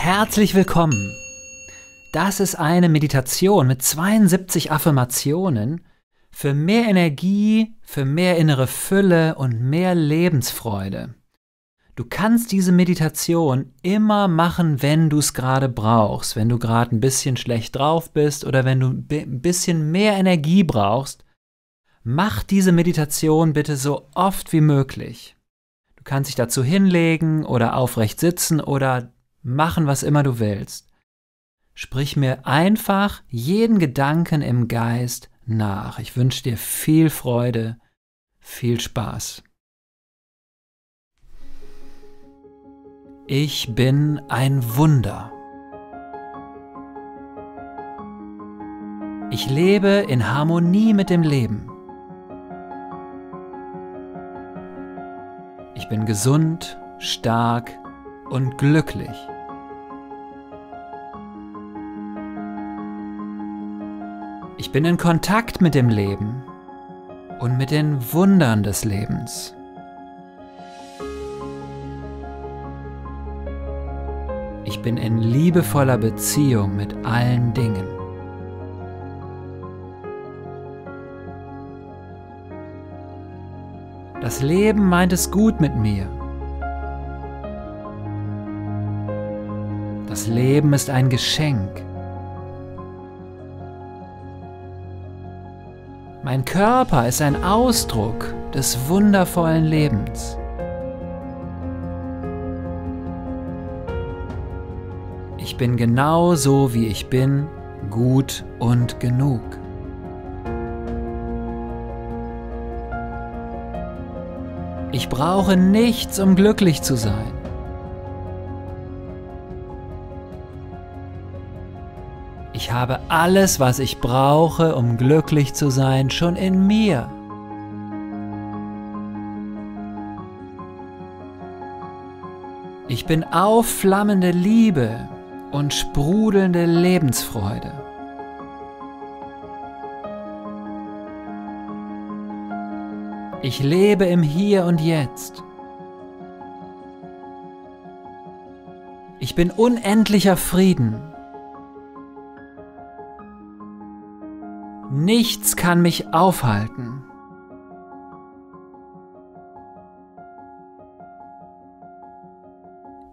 Herzlich willkommen. Das ist eine Meditation mit 72 Affirmationen für mehr Energie, für mehr innere Fülle und mehr Lebensfreude. Du kannst diese Meditation immer machen, wenn du es gerade brauchst, wenn du gerade ein bisschen schlecht drauf bist oder wenn du ein bisschen mehr Energie brauchst. Mach diese Meditation bitte so oft wie möglich. Du kannst dich dazu hinlegen oder aufrecht sitzen oder machen, was immer du willst. Sprich mir einfach jeden Gedanken im Geist nach. Ich wünsche dir viel Freude, viel Spaß. Ich bin ein Wunder. Ich lebe in Harmonie mit dem Leben. Ich bin gesund, stark und glücklich. Ich bin in Kontakt mit dem Leben und mit den Wundern des Lebens. Ich bin in liebevoller Beziehung mit allen Dingen. Das Leben meint es gut mit mir. Das Leben ist ein Geschenk. Mein Körper ist ein Ausdruck des wundervollen Lebens. Ich bin genau so, wie ich bin, gut und genug. Ich brauche nichts, um glücklich zu sein. Habe alles, was ich brauche, um glücklich zu sein, schon in mir. Ich bin aufflammende Liebe, und sprudelnde Lebensfreude. Ich lebe im Hier und Jetzt. Ich bin unendlicher Frieden. Nichts kann mich aufhalten.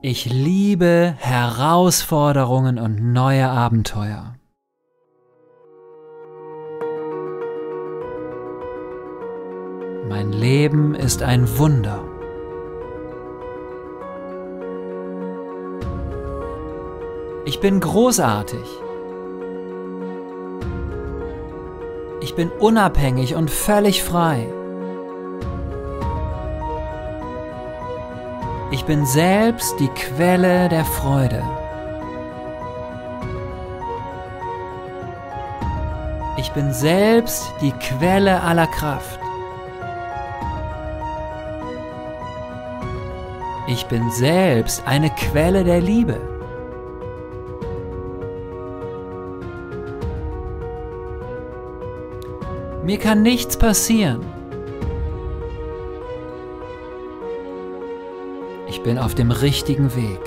Ich liebe Herausforderungen und neue Abenteuer. Mein Leben ist ein Wunder. Ich bin großartig. Ich bin unabhängig und völlig frei. Ich bin selbst die Quelle der Freude. Ich bin selbst die Quelle aller Kraft. Ich bin selbst eine Quelle der Liebe. Mir kann nichts passieren. Ich bin auf dem richtigen Weg.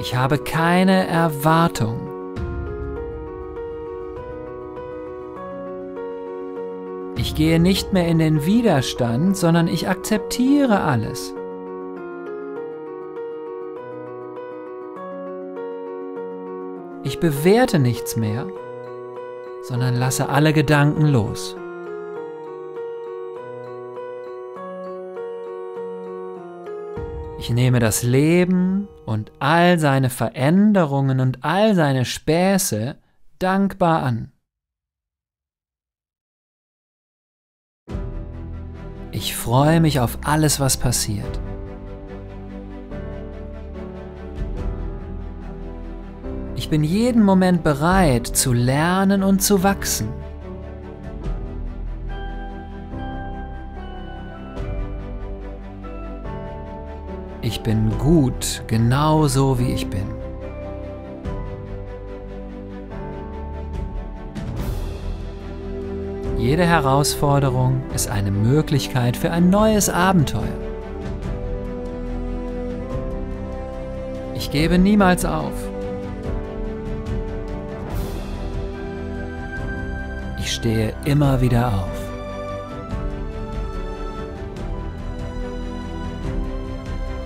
Ich habe keine Erwartung. Ich gehe nicht mehr in den Widerstand, sondern ich akzeptiere alles. Ich bewerte nichts mehr, sondern lasse alle Gedanken los. Ich nehme das Leben und all seine Veränderungen und all seine Späße dankbar an. Ich freue mich auf alles, was passiert. Bin jeden Moment bereit zu lernen und zu wachsen. Ich bin gut, genauso wie ich bin. Jede Herausforderung ist eine Möglichkeit für ein neues Abenteuer. Ich gebe niemals auf. Stehe immer wieder auf.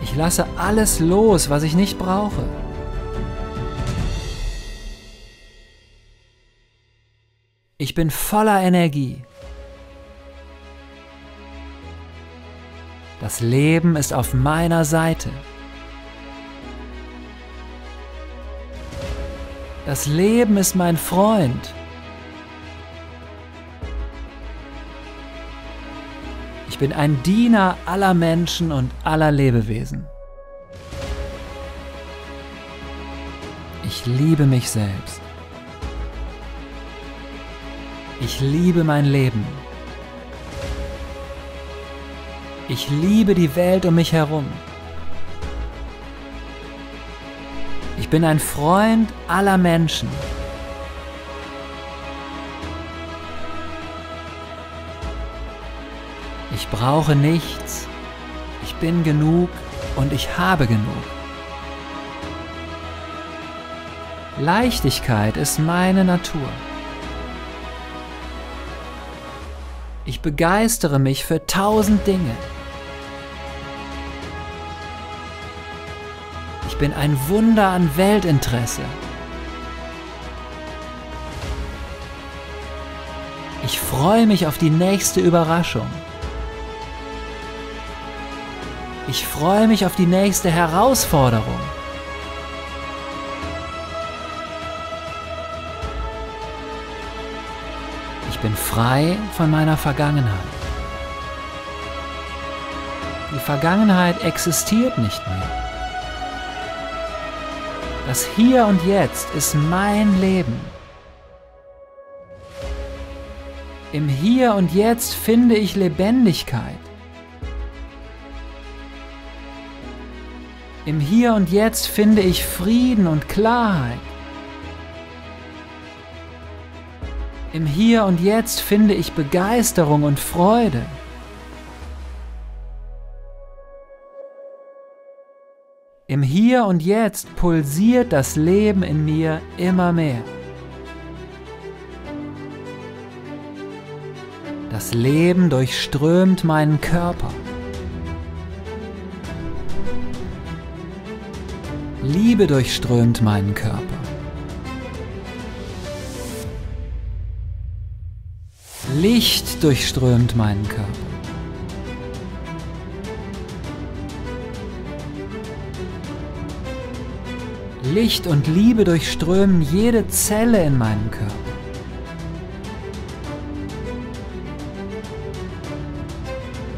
Ich lasse alles los, was ich nicht brauche. Ich bin voller Energie. Das Leben ist auf meiner Seite. Das Leben ist mein Freund. Ich bin ein Diener aller Menschen und aller Lebewesen. Ich liebe mich selbst. Ich liebe mein Leben. Ich liebe die Welt um mich herum. Ich bin ein Freund aller Menschen. Brauche nichts. Ich bin genug und ich habe genug. Leichtigkeit ist meine Natur. Ich begeistere mich für tausend Dinge. Ich bin ein Wunder an Weltinteresse. Ich freue mich auf die nächste Überraschung. Ich freue mich auf die nächste Herausforderung. Ich bin frei von meiner Vergangenheit. Die Vergangenheit existiert nicht mehr. Das Hier und Jetzt ist mein Leben. Im Hier und Jetzt finde ich Lebendigkeit. Im Hier und Jetzt finde ich Frieden und Klarheit. Im Hier und Jetzt finde ich Begeisterung und Freude. Im Hier und Jetzt pulsiert das Leben in mir immer mehr. Das Leben durchströmt meinen Körper. Liebe durchströmt meinen Körper. Licht durchströmt meinen Körper. Licht und Liebe durchströmen jede Zelle in meinem Körper.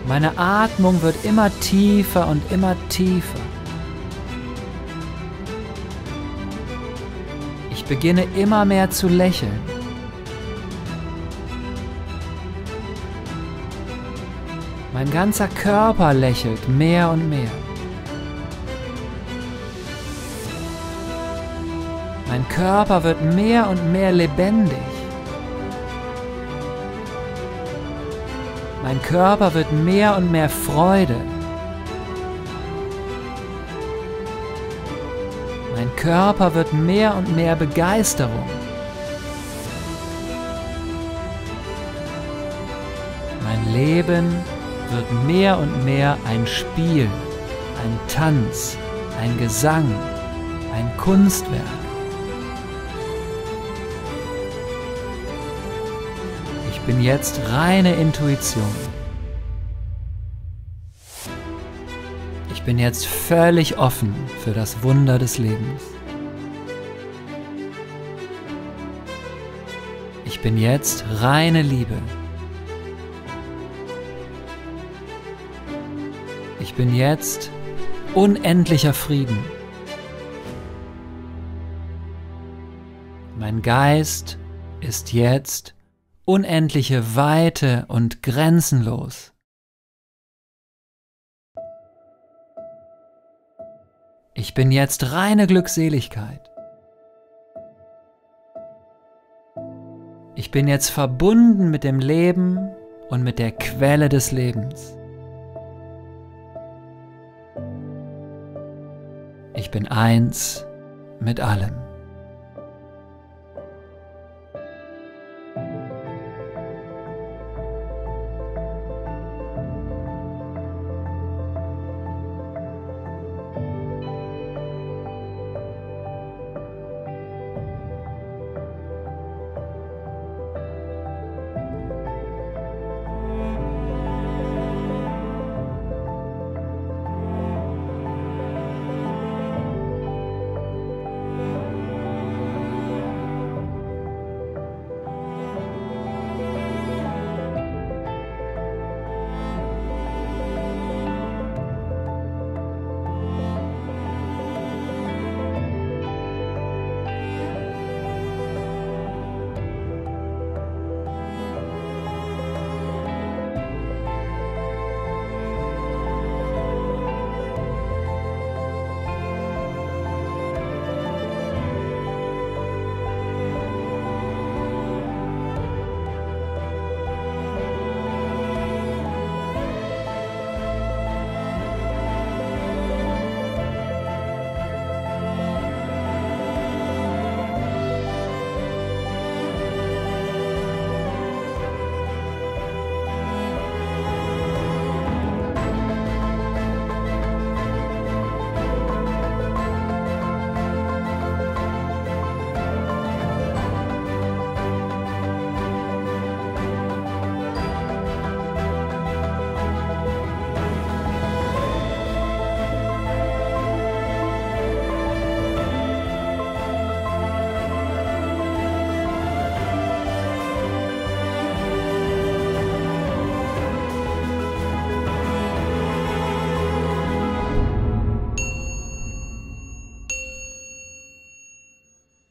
Meine Atmung wird immer tiefer und immer tiefer. Ich beginne immer mehr zu lächeln. Mein ganzer Körper lächelt mehr und mehr. Mein Körper wird mehr und mehr lebendig. Mein Körper wird mehr und mehr Freude. Mein Körper wird mehr und mehr Begeisterung. Mein Leben wird mehr und mehr ein Spiel, ein Tanz, ein Gesang, ein Kunstwerk. bin jetzt reine Intuition. Bin jetzt völlig offen für das Wunder des Lebens. Ich bin jetzt reine Liebe. Ich bin jetzt unendlicher Frieden. Mein Geist ist jetzt unendliche Weite und grenzenlos. Ich bin jetzt reine Glückseligkeit. Ich bin jetzt verbunden mit dem Leben und mit der Quelle des Lebens. Ich bin eins mit allem.